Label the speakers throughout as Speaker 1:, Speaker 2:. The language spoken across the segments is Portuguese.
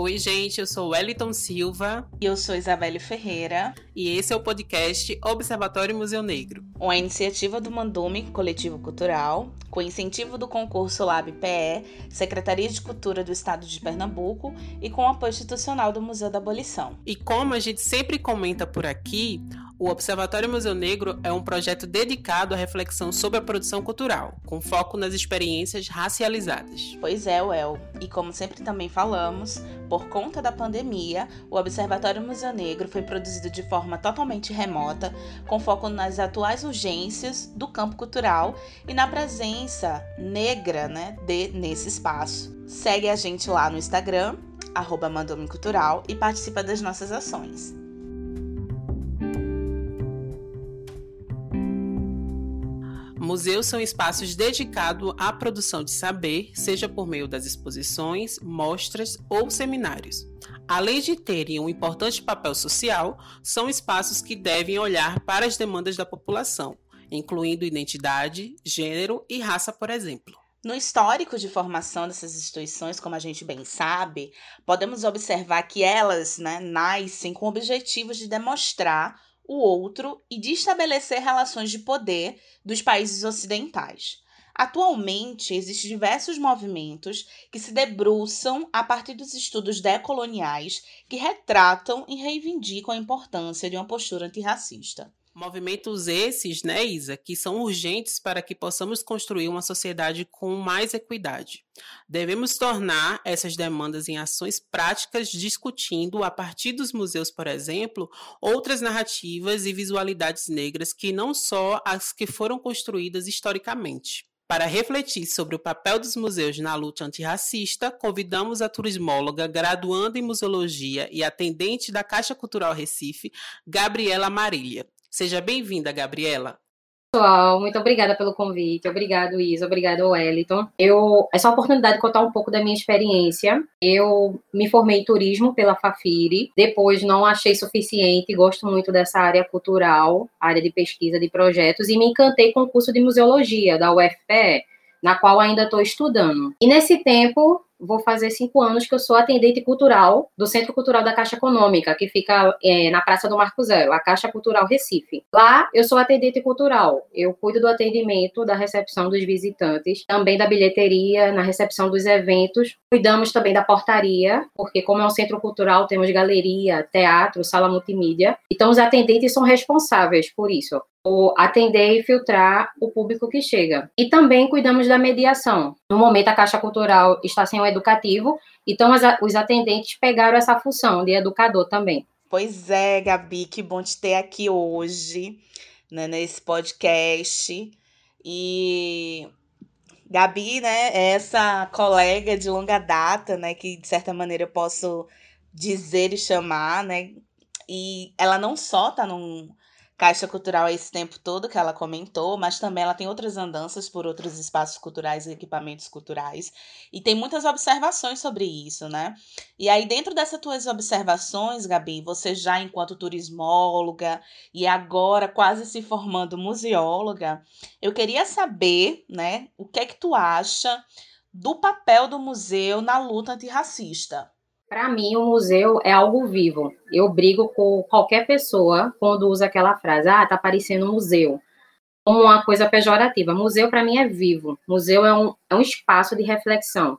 Speaker 1: Oi, gente, eu sou Wellington Silva.
Speaker 2: E eu sou Isabelle Ferreira.
Speaker 1: E esse é o podcast Observatório Museu Negro.
Speaker 2: Uma iniciativa do Mandume Coletivo Cultural, com incentivo do concurso Lab PE, Secretaria de Cultura do Estado de Pernambuco e com apoio institucional do Museu da Abolição.
Speaker 1: E como a gente sempre comenta por aqui, o Observatório Museu Negro é um projeto dedicado à reflexão sobre a produção cultural, com foco nas experiências racializadas.
Speaker 2: Pois é, Well. E como sempre também falamos, por conta da pandemia, o Observatório Museu Negro foi produzido de forma totalmente remota, com foco nas atuais urgências do campo cultural e na presença negra né, de, nesse espaço. Segue a gente lá no Instagram, arroba Cultural, e participa das nossas ações.
Speaker 1: Museus são espaços dedicados à produção de saber, seja por meio das exposições, mostras ou seminários. Além de terem um importante papel social, são espaços que devem olhar para as demandas da população, incluindo identidade, gênero e raça, por exemplo.
Speaker 2: No histórico de formação dessas instituições, como a gente bem sabe, podemos observar que elas né, nascem com objetivos de demonstrar o outro e de estabelecer relações de poder dos países ocidentais. Atualmente, existem diversos movimentos que se debruçam a partir dos estudos decoloniais que retratam e reivindicam a importância de uma postura antirracista.
Speaker 1: Movimentos esses, né, Isa, que são urgentes para que possamos construir uma sociedade com mais equidade. Devemos tornar essas demandas em ações práticas, discutindo, a partir dos museus, por exemplo, outras narrativas e visualidades negras que não só as que foram construídas historicamente. Para refletir sobre o papel dos museus na luta antirracista, convidamos a turismóloga, graduanda em museologia e atendente da Caixa Cultural Recife, Gabriela Marília. Seja bem-vinda, Gabriela.
Speaker 3: Pessoal, muito obrigada pelo convite. Obrigado, Isa. Obrigado, Wellington. Eu, essa oportunidade de contar um pouco da minha experiência. Eu me formei em turismo pela Fafiri. Depois não achei suficiente. Gosto muito dessa área cultural, área de pesquisa de projetos, e me encantei com o curso de museologia da UFPE, na qual ainda estou estudando. E nesse tempo, vou fazer cinco anos que eu sou atendente cultural do Centro Cultural da Caixa Econômica, que fica é, na Praça do Marco Zero, a Caixa Cultural Recife. Lá eu sou atendente cultural, eu cuido do atendimento, da recepção dos visitantes, também da bilheteria, na recepção dos eventos. Cuidamos também da portaria, porque como é um centro cultural, temos galeria, teatro, sala multimídia. Então os atendentes são responsáveis por isso atender e filtrar o público que chega. E também cuidamos da mediação. No momento, a Caixa Cultural está sem o educativo, então os atendentes pegaram essa função de educador também.
Speaker 2: Pois é, Gabi, que bom te ter aqui hoje, né, nesse podcast. E Gabi, né, é essa colega de longa data, né, que de certa maneira eu posso dizer e chamar, né, e ela não só tá num, Caixa Cultural é esse tempo todo que ela comentou, mas também ela tem outras andanças por outros espaços culturais e equipamentos culturais. E tem muitas observações sobre isso, né? E aí, dentro dessas tuas observações, Gabi, você já enquanto turismóloga e agora quase se formando museóloga, eu queria saber, né, o que é que tu acha do papel do museu na luta antirracista?
Speaker 3: Para mim, o museu é algo vivo. Eu brigo com qualquer pessoa quando usa aquela frase, ah, tá parecendo museu, como uma coisa pejorativa. Museu, para mim, é vivo. Museu é um, é um espaço de reflexão.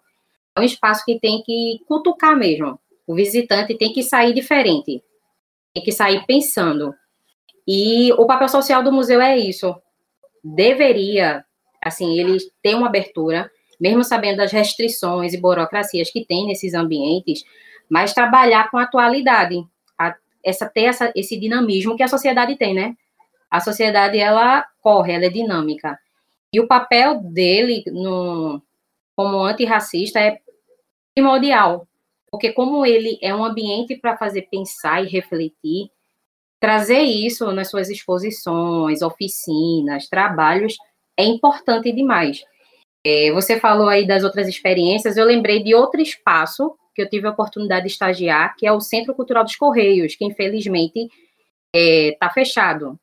Speaker 3: É um espaço que tem que cutucar mesmo. O visitante tem que sair diferente, tem que sair pensando. E o papel social do museu é isso. Deveria, assim, ele ter uma abertura, mesmo sabendo das restrições e burocracias que tem nesses ambientes, mas trabalhar com a atualidade, a, essa ter essa, esse dinamismo que a sociedade tem, né? A sociedade ela corre, ela é dinâmica. E o papel dele no, como antirracista é primordial, porque como ele é um ambiente para fazer pensar e refletir, trazer isso nas suas exposições, oficinas, trabalhos é importante demais. É, você falou aí das outras experiências, eu lembrei de outro espaço que eu tive a oportunidade de estagiar, que é o Centro Cultural dos Correios, que infelizmente está é, fechado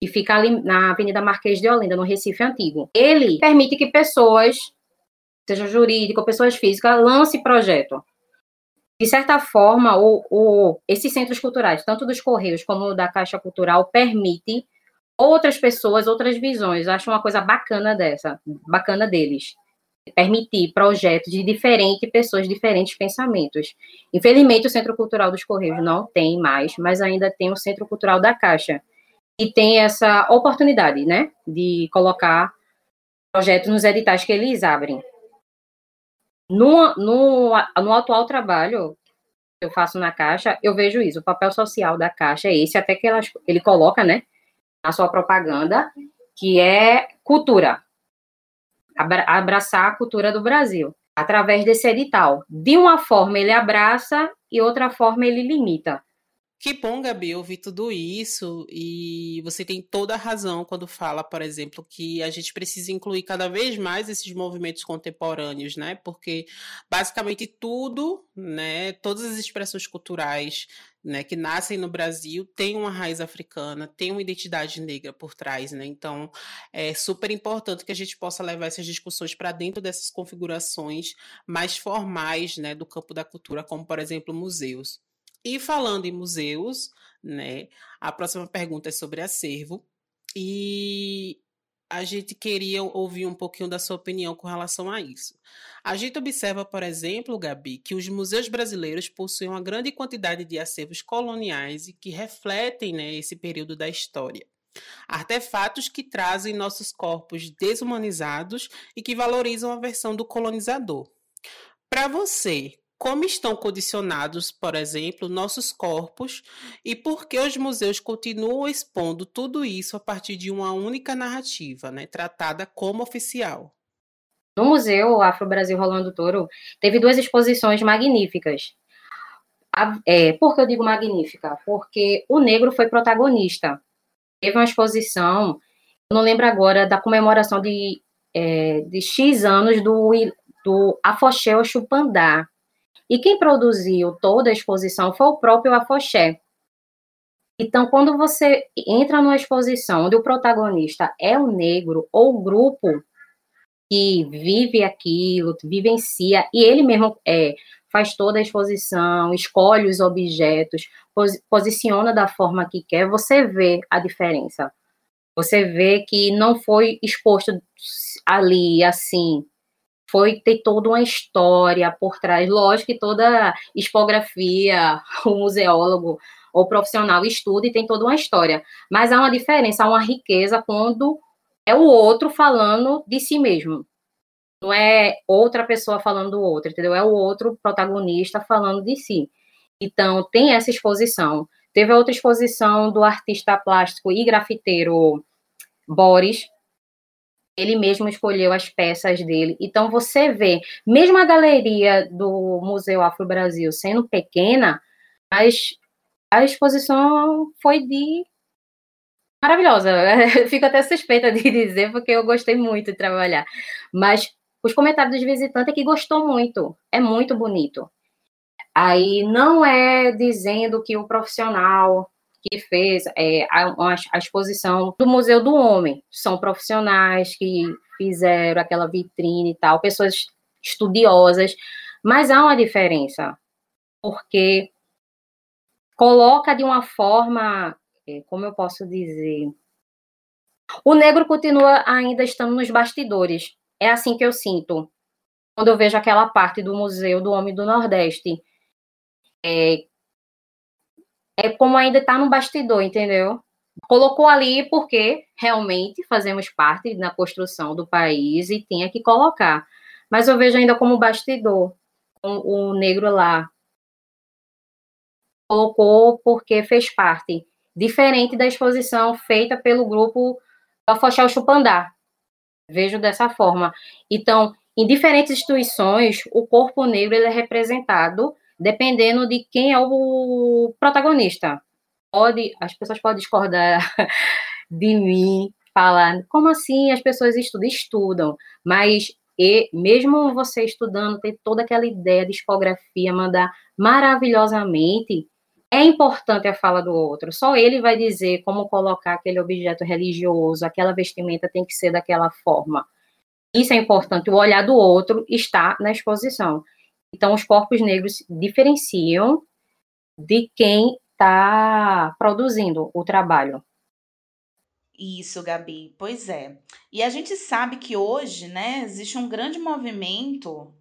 Speaker 3: e fica ali na Avenida Marquês de Olinda, no Recife Antigo. Ele permite que pessoas, seja jurídico, pessoas físicas, lance projeto. de certa forma, o, o, esses centros culturais, tanto dos Correios como da Caixa Cultural, permite outras pessoas, outras visões. Eu acho uma coisa bacana dessa, bacana deles. Permitir projetos de diferentes pessoas, diferentes pensamentos. Infelizmente, o Centro Cultural dos Correios não tem mais, mas ainda tem o Centro Cultural da Caixa. E tem essa oportunidade, né, de colocar projetos nos editais que eles abrem. No, no, no atual trabalho que eu faço na Caixa, eu vejo isso. O papel social da Caixa é esse, até que ela, ele coloca, né, na sua propaganda, que é cultura. Abraçar a cultura do Brasil, através desse edital. De uma forma ele abraça e outra forma ele limita.
Speaker 1: Que bom, Gabi, ouvir tudo isso e você tem toda a razão quando fala, por exemplo, que a gente precisa incluir cada vez mais esses movimentos contemporâneos, né? Porque basicamente tudo, né, todas as expressões culturais, né, que nascem no Brasil têm uma raiz africana, têm uma identidade negra por trás, né? Então, é super importante que a gente possa levar essas discussões para dentro dessas configurações mais formais, né, do campo da cultura, como por exemplo, museus. E falando em museus, né, a próxima pergunta é sobre acervo. E a gente queria ouvir um pouquinho da sua opinião com relação a isso. A gente observa, por exemplo, Gabi, que os museus brasileiros possuem uma grande quantidade de acervos coloniais e que refletem né, esse período da história. Artefatos que trazem nossos corpos desumanizados e que valorizam a versão do colonizador. Para você, como estão condicionados, por exemplo, nossos corpos e por que os museus continuam expondo tudo isso a partir de uma única narrativa, né, tratada como oficial.
Speaker 3: No Museu Afro-Brasil Rolando Toro, teve duas exposições magníficas. é, por que eu digo magnífica? Porque o negro foi protagonista. Teve uma exposição, não lembro agora, da comemoração de, é, de X anos do, do Afoxé Chupandá, e quem produziu toda a exposição foi o próprio Afoxé. Então, quando você entra numa exposição onde o protagonista é o negro ou o grupo que vive aquilo, vivencia, e ele mesmo é, faz toda a exposição, escolhe os objetos, pos posiciona da forma que quer, você vê a diferença. Você vê que não foi exposto ali assim, foi ter toda uma história por trás. Lógico que toda expografia, o museólogo ou profissional estuda e tem toda uma história. Mas há uma diferença, há uma riqueza quando é o outro falando de si mesmo. Não é outra pessoa falando do outro, entendeu? É o outro protagonista falando de si. Então, tem essa exposição. Teve outra exposição do artista plástico e grafiteiro Boris, ele mesmo escolheu as peças dele. Então você vê, mesmo a galeria do Museu Afro Brasil sendo pequena, mas a exposição foi de maravilhosa. Fico até suspeita de dizer porque eu gostei muito de trabalhar. Mas os comentários dos visitantes é que gostou muito. É muito bonito. Aí não é dizendo que o profissional que fez é, a, a, exposição do Museu do Homem. São profissionais que fizeram aquela vitrine e tal, pessoas estudiosas, mas há uma diferença, porque coloca de uma forma, é, como eu posso dizer, o negro continua ainda estando nos bastidores. É assim que eu sinto quando eu vejo aquela parte do Museu do Homem do Nordeste, é, é como ainda está no bastidor, entendeu? Colocou ali porque realmente fazemos parte na construção do país e tinha que colocar. Mas eu vejo ainda como bastidor o, o negro lá. Colocou porque fez parte. Diferente da exposição feita pelo grupo Afoxel Chupandá. Vejo dessa forma. Então, em diferentes instituições, o corpo negro ele é representado dependendo de quem é o protagonista. Pode, as pessoas podem discordar de mim, falar, como assim as pessoas estudam? Estudam, mas e mesmo você estudando, ter toda aquela ideia de discografia, mandar maravilhosamente, é importante a fala do outro. Só ele vai dizer como colocar aquele objeto religioso, aquela vestimenta tem que ser daquela forma. Isso é importante. O olhar do outro está na exposição. Então, os corpos negros diferenciam de quem está produzindo o trabalho.
Speaker 2: Isso, Gabi. Pois é. E a gente sabe que hoje, né, existe um grande movimento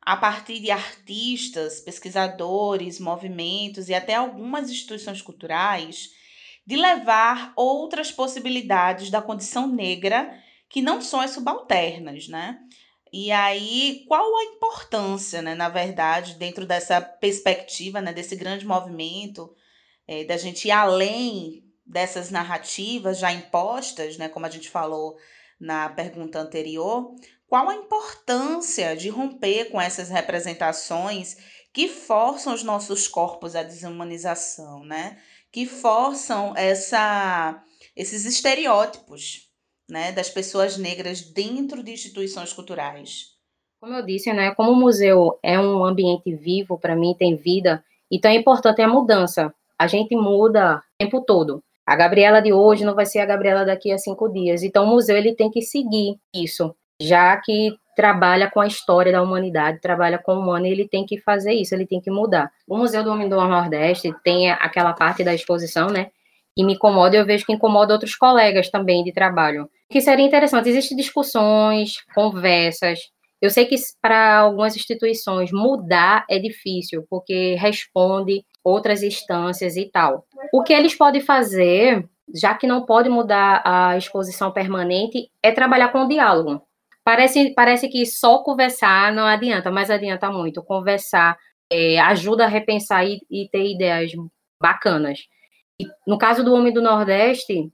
Speaker 2: a partir de artistas, pesquisadores, movimentos e até algumas instituições culturais de levar outras possibilidades da condição negra que não são as subalternas, né? E aí, qual a importância, né, na verdade, dentro dessa perspectiva, né, desse grande movimento, é, da gente ir além dessas narrativas já impostas, né, como a gente falou na pergunta anterior, qual a importância de romper com essas representações que forçam os nossos corpos à desumanização, né? Que forçam essa, esses estereótipos né, das pessoas negras dentro de instituições culturais.
Speaker 3: Como eu disse, né, como o museu é um ambiente vivo, para mim tem vida, então é importante a mudança. A gente muda o tempo todo. A Gabriela de hoje não vai ser a Gabriela daqui a cinco dias. Então o museu ele tem que seguir isso, já que trabalha com a história da humanidade, trabalha com o humano, ele tem que fazer isso, ele tem que mudar. O Museu do Homem do Nordeste tem aquela parte da exposição, né, que me incomoda, e eu vejo que incomoda outros colegas também de trabalho. Que seria interessante, existem discussões, conversas. Eu sei que para algumas instituições mudar é difícil, porque responde outras instâncias e tal. O que eles podem fazer, já que não pode mudar a exposição permanente, é trabalhar com o diálogo. Parece, parece que só conversar não adianta, mas adianta muito. Conversar é, ajuda a repensar e, e ter ideias bacanas no caso do Homem do Nordeste,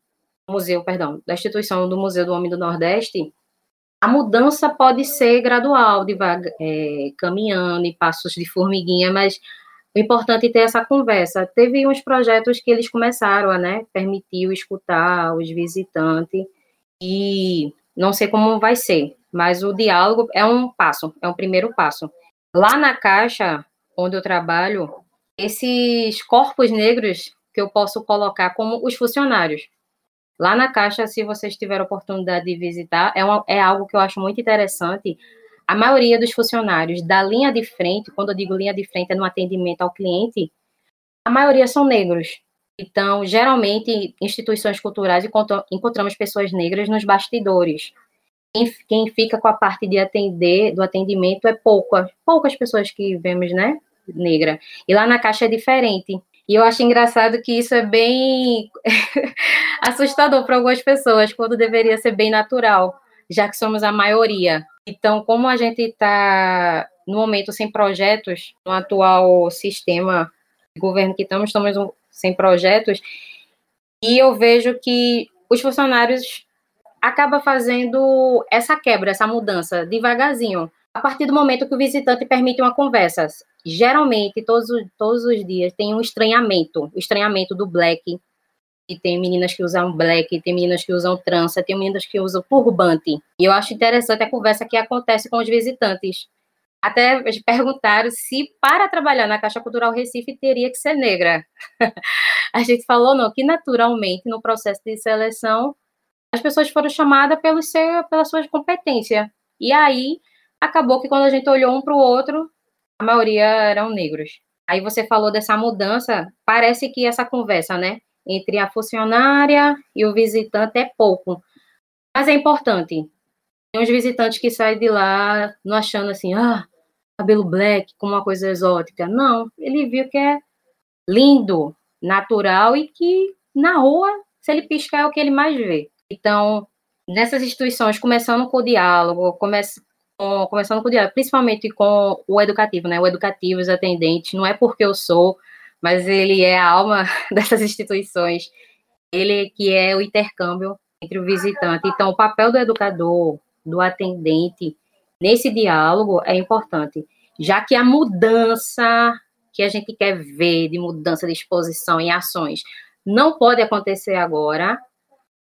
Speaker 3: museu, perdão, da instituição do Museu do Homem do Nordeste, a mudança pode ser gradual, devagar, é, caminhando em passos de formiguinha, mas o importante é ter essa conversa. Teve uns projetos que eles começaram a, né, permitiu escutar os visitantes e não sei como vai ser, mas o diálogo é um passo, é um primeiro passo. Lá na caixa onde eu trabalho, esses corpos negros que eu posso colocar como os funcionários. Lá na Caixa, se vocês tiverem oportunidade de visitar, é, uma, é algo que eu acho muito interessante. A maioria dos funcionários da linha de frente, quando eu digo linha de frente, é no atendimento ao cliente, a maioria são negros. Então, geralmente, instituições culturais encontramos pessoas negras nos bastidores. Quem, fica com a parte de atender, do atendimento, é poucas, poucas pessoas que vemos, né, negra. E lá na Caixa é diferente. E eu acho engraçado que isso é bem assustador para algumas pessoas, quando deveria ser bem natural, já que somos a maioria. Então, como a gente está, no momento, sem projetos, no atual sistema de governo que estamos, estamos sem projetos, e eu vejo que os funcionários acabam fazendo essa quebra, essa mudança, devagarzinho. A partir do momento que o visitante permite uma conversa, geralmente, todos, todos os dias, tem um estranhamento, o estranhamento do black, e tem meninas que usam black, tem meninas que usam trança, tem meninas que usam turbante. E eu acho interessante a conversa que acontece com os visitantes. Até perguntaram se para trabalhar na Caixa Cultural Recife teria que ser negra. a gente falou não, que naturalmente no processo de seleção as pessoas foram chamadas pelo seu, pela sua competência. E aí acabou que quando a gente olhou um para o outro, a maioria eram negros. Aí você falou dessa mudança, parece que essa conversa, né, entre a funcionária e o visitante é pouco, mas é importante. Tem uns visitantes que saem de lá não achando assim, ah, cabelo black como uma coisa exótica. Não, ele viu que é lindo, natural e que na rua, se ele piscar, é o que ele mais vê. Então, nessas instituições, começando com o diálogo, comece, com, começando com o diálogo, principalmente com o educativo, né? O educativo, os atendentes, não é porque eu sou, mas ele é a alma dessas instituições, ele que é o intercâmbio entre o visitante. Então, o papel do educador, do atendente, nesse diálogo é importante, já que a mudança que a gente quer ver, de mudança de exposição em ações, não pode acontecer agora,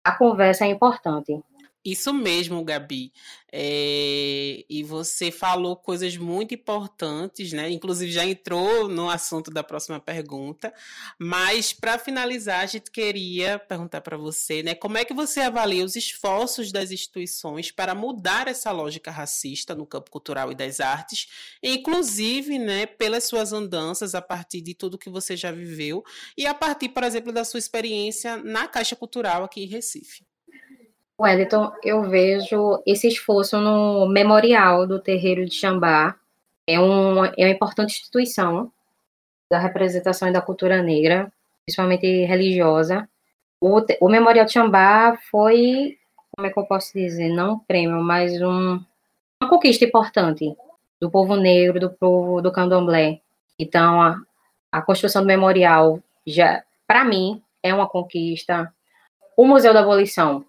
Speaker 3: a conversa é importante.
Speaker 1: Isso mesmo, Gabi. É, e você falou coisas muito importantes, né? Inclusive já entrou no assunto da próxima pergunta. Mas para finalizar, a gente queria perguntar para você, né? Como é que você avalia os esforços das instituições para mudar essa lógica racista no campo cultural e das artes, inclusive, né, pelas suas andanças a partir de tudo que você já viveu e a partir, por exemplo, da sua experiência na Caixa Cultural aqui em Recife?
Speaker 3: Wellington, eu vejo esse esforço no Memorial do Terreiro de Xambá. É, um, é uma importante instituição da representação e da cultura negra, principalmente religiosa. O, o Memorial de Xambá foi, como é que eu posso dizer, não um prêmio, mas um, uma conquista importante do povo negro, do povo do candomblé. Então, a, a construção do memorial, já para mim, é uma conquista. O Museu da Abolição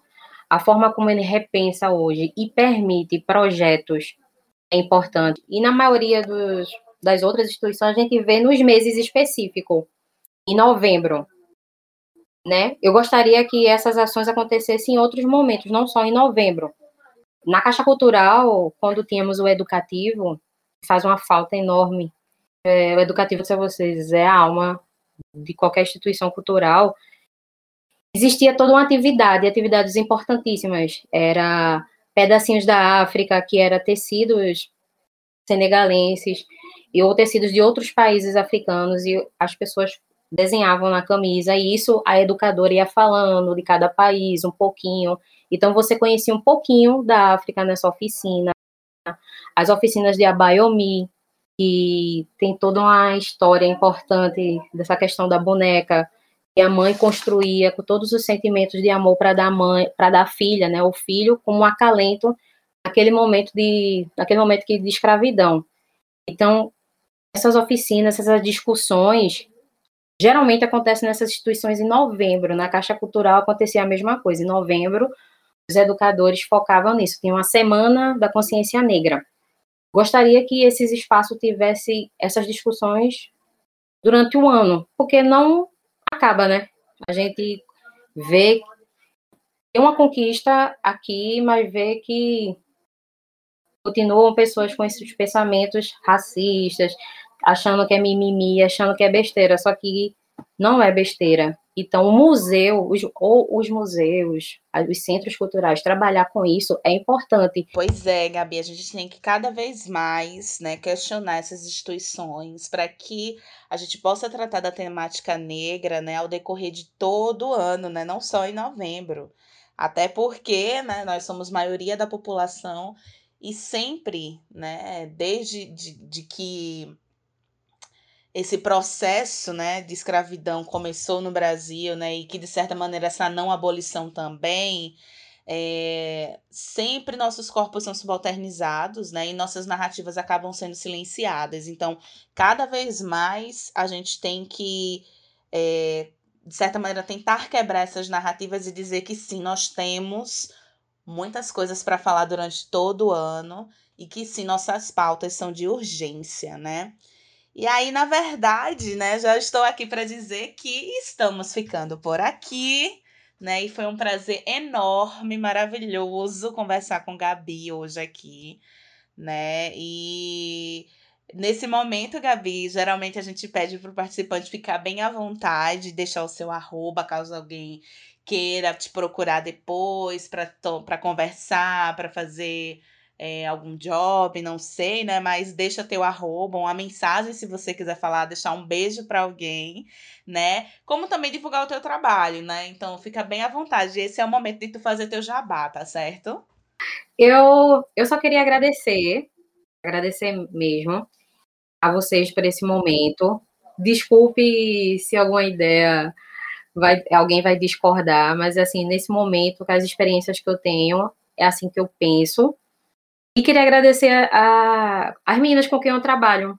Speaker 3: a forma como ele repensa hoje e permite projetos é importante. E na maioria dos, das outras instituições, a gente vê nos meses específicos, em novembro. Né? Eu gostaria que essas ações acontecessem em outros momentos, não só em novembro. Na Caixa Cultural, quando tínhamos o educativo, faz uma falta enorme. É, o educativo, se vocês, é a alma de qualquer instituição cultural existia toda uma atividade, atividades importantíssimas. Era pedacinhos da África, que era tecidos senegalenses e ou tecidos de outros países africanos e as pessoas desenhavam na camisa e isso a educadora ia falando de cada país um pouquinho. Então você conhecia um pouquinho da África nessa oficina. As oficinas de Abayomi, que tem toda uma história importante dessa questão da boneca, e a mãe construía com todos os sentimentos de amor para dar mãe, para dar filha, né, o filho como um acalento naquele momento de, naquele momento de escravidão. Então, essas oficinas, essas discussões, geralmente acontecem nessas instituições em novembro. Na Caixa Cultural acontecia a mesma coisa. Em novembro, os educadores focavam nisso. Tinha uma semana da consciência negra. Gostaria que esses espaços tivessem essas discussões durante o ano, porque não acaba, né? A gente vê tem uma conquista aqui, mas vê que continuam pessoas com esses pensamentos racistas, achando que é mimimi, achando que é besteira, só que não é besteira. Então, o museu, os, ou os museus, os centros culturais, trabalhar com isso é importante.
Speaker 2: Pois é, Gabi, a gente tem que cada vez mais né, questionar essas instituições para que a gente possa tratar da temática negra né, ao decorrer de todo o ano, né, não só em novembro. Até porque né, nós somos maioria da população e sempre, né, desde de, de que esse processo né, de escravidão começou no Brasil, né, e que, de certa maneira, essa não abolição também, é, sempre nossos corpos são subalternizados, né, e nossas narrativas acabam sendo silenciadas. Então, cada vez mais a gente tem que, é, de certa maneira, tentar quebrar essas narrativas e dizer que sim, nós temos muitas coisas para falar durante todo o ano e que sim, nossas pautas são de urgência, né? E aí, na verdade, né, já estou aqui para dizer que estamos ficando por aqui, né? E foi um prazer enorme, maravilhoso conversar com Gabi hoje aqui, né? E nesse momento, Gabi, geralmente a gente pede para o participante ficar bem à vontade, deixar o seu arroba, caso alguém queira te procurar depois para conversar, para fazer é, algum job, não sei, né? Mas deixa teu arroba, uma mensagem se você quiser falar, deixar um beijo para alguém, né? Como também divulgar o teu trabalho, né? Então fica bem à vontade. Esse é o momento de tu fazer teu jabá, tá certo?
Speaker 3: Eu, eu só queria agradecer, agradecer mesmo a vocês por esse momento. Desculpe se alguma ideia vai, alguém vai discordar, mas assim, nesse momento, com as experiências que eu tenho, é assim que eu penso. E queria agradecer a, as meninas com quem eu trabalho,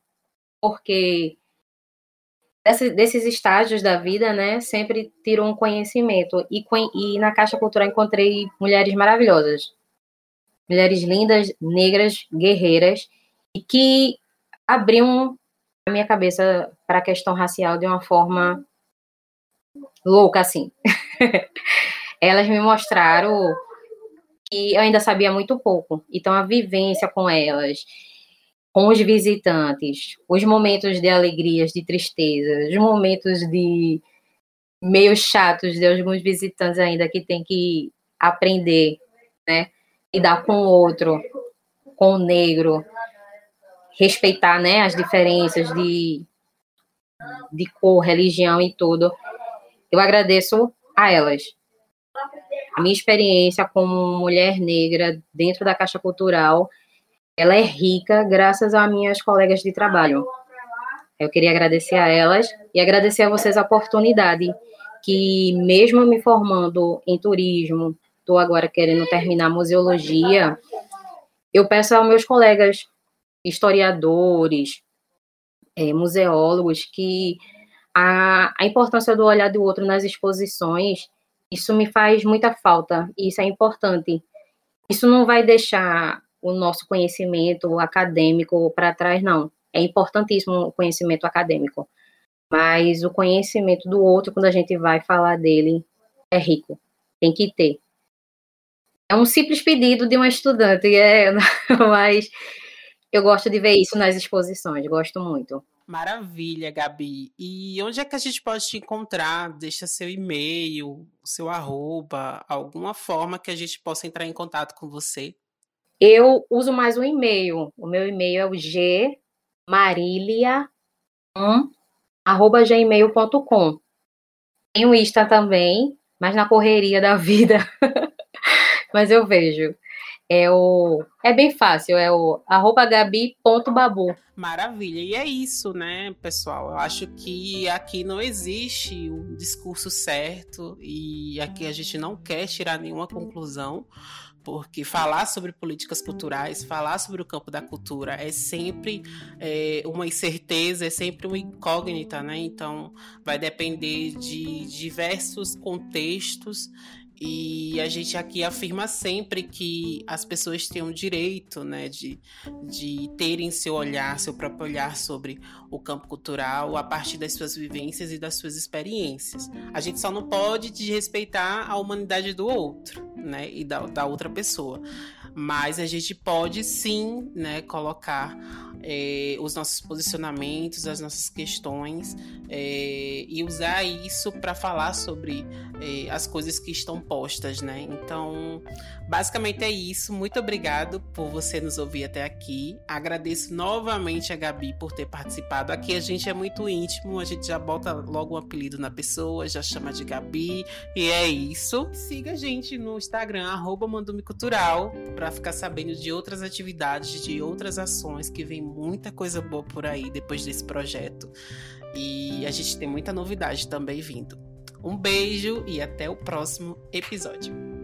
Speaker 3: porque desse, desses estágios da vida, né, sempre tiro um conhecimento. E, e na Caixa Cultural encontrei mulheres maravilhosas, mulheres lindas, negras, guerreiras, e que abriam a minha cabeça para a questão racial de uma forma louca, assim. Elas me mostraram que eu ainda sabia muito pouco. Então, a vivência com elas, com os visitantes, os momentos de alegrias, de tristeza, os momentos de meio chatos de alguns visitantes ainda que tem que aprender, né? Lidar com o outro, com o negro, respeitar, né, as diferenças de, de cor, religião e tudo. Eu agradeço a elas. A minha experiência como mulher negra dentro da Caixa Cultural, ela é rica graças a minhas colegas de trabalho. Eu queria agradecer a elas e agradecer a vocês a oportunidade que, mesmo me formando em turismo, estou agora querendo terminar museologia, eu peço aos meus colegas historiadores, é, museólogos, que a, a importância do olhar do outro nas exposições, isso me faz muita falta, e isso é importante. Isso não vai deixar o nosso conhecimento acadêmico para trás, não. É importantíssimo o conhecimento acadêmico. Mas o conhecimento do outro, quando a gente vai falar dele, é rico. Tem que ter. É um simples pedido de uma estudante, é, mas eu gosto de ver isso nas exposições, gosto muito.
Speaker 1: Maravilha, Gabi. E onde é que a gente pode te encontrar? Deixa seu e-mail, seu arroba, alguma forma que a gente possa entrar em contato com você.
Speaker 3: Eu uso mais o e-mail. O meu e-mail é o gmarilia1@gmail.com. Tem o Insta também, mas na correria da vida. mas eu vejo. É o. É bem fácil, é o arroba gabi.babu.
Speaker 1: Maravilha. E é isso, né, pessoal? Eu acho que aqui não existe um discurso certo e aqui a gente não quer tirar nenhuma conclusão porque falar sobre políticas culturais, falar sobre o campo da cultura é sempre é, uma incerteza, é sempre uma incógnita, né? Então vai depender de diversos contextos e a gente aqui afirma sempre que as pessoas têm o direito né, de, de terem seu olhar, seu próprio olhar sobre o campo cultural a partir das suas vivências e das suas experiências. A gente só não pode desrespeitar a humanidade do outro né, e da, da outra pessoa. Mas a gente pode sim né, colocar é, os nossos posicionamentos, as nossas questões é, e usar isso para falar sobre é, as coisas que estão postas, né? Então, basicamente é isso. Muito obrigado por você nos ouvir até aqui. Agradeço novamente a Gabi por ter participado. Aqui a gente é muito íntimo, a gente já bota logo um apelido na pessoa, já chama de Gabi e é isso. Siga a gente no Instagram @mandumicultural para ficar sabendo de outras atividades, de outras ações que vem muita coisa boa por aí depois desse projeto. E a gente tem muita novidade também vindo. Um beijo e até o próximo episódio.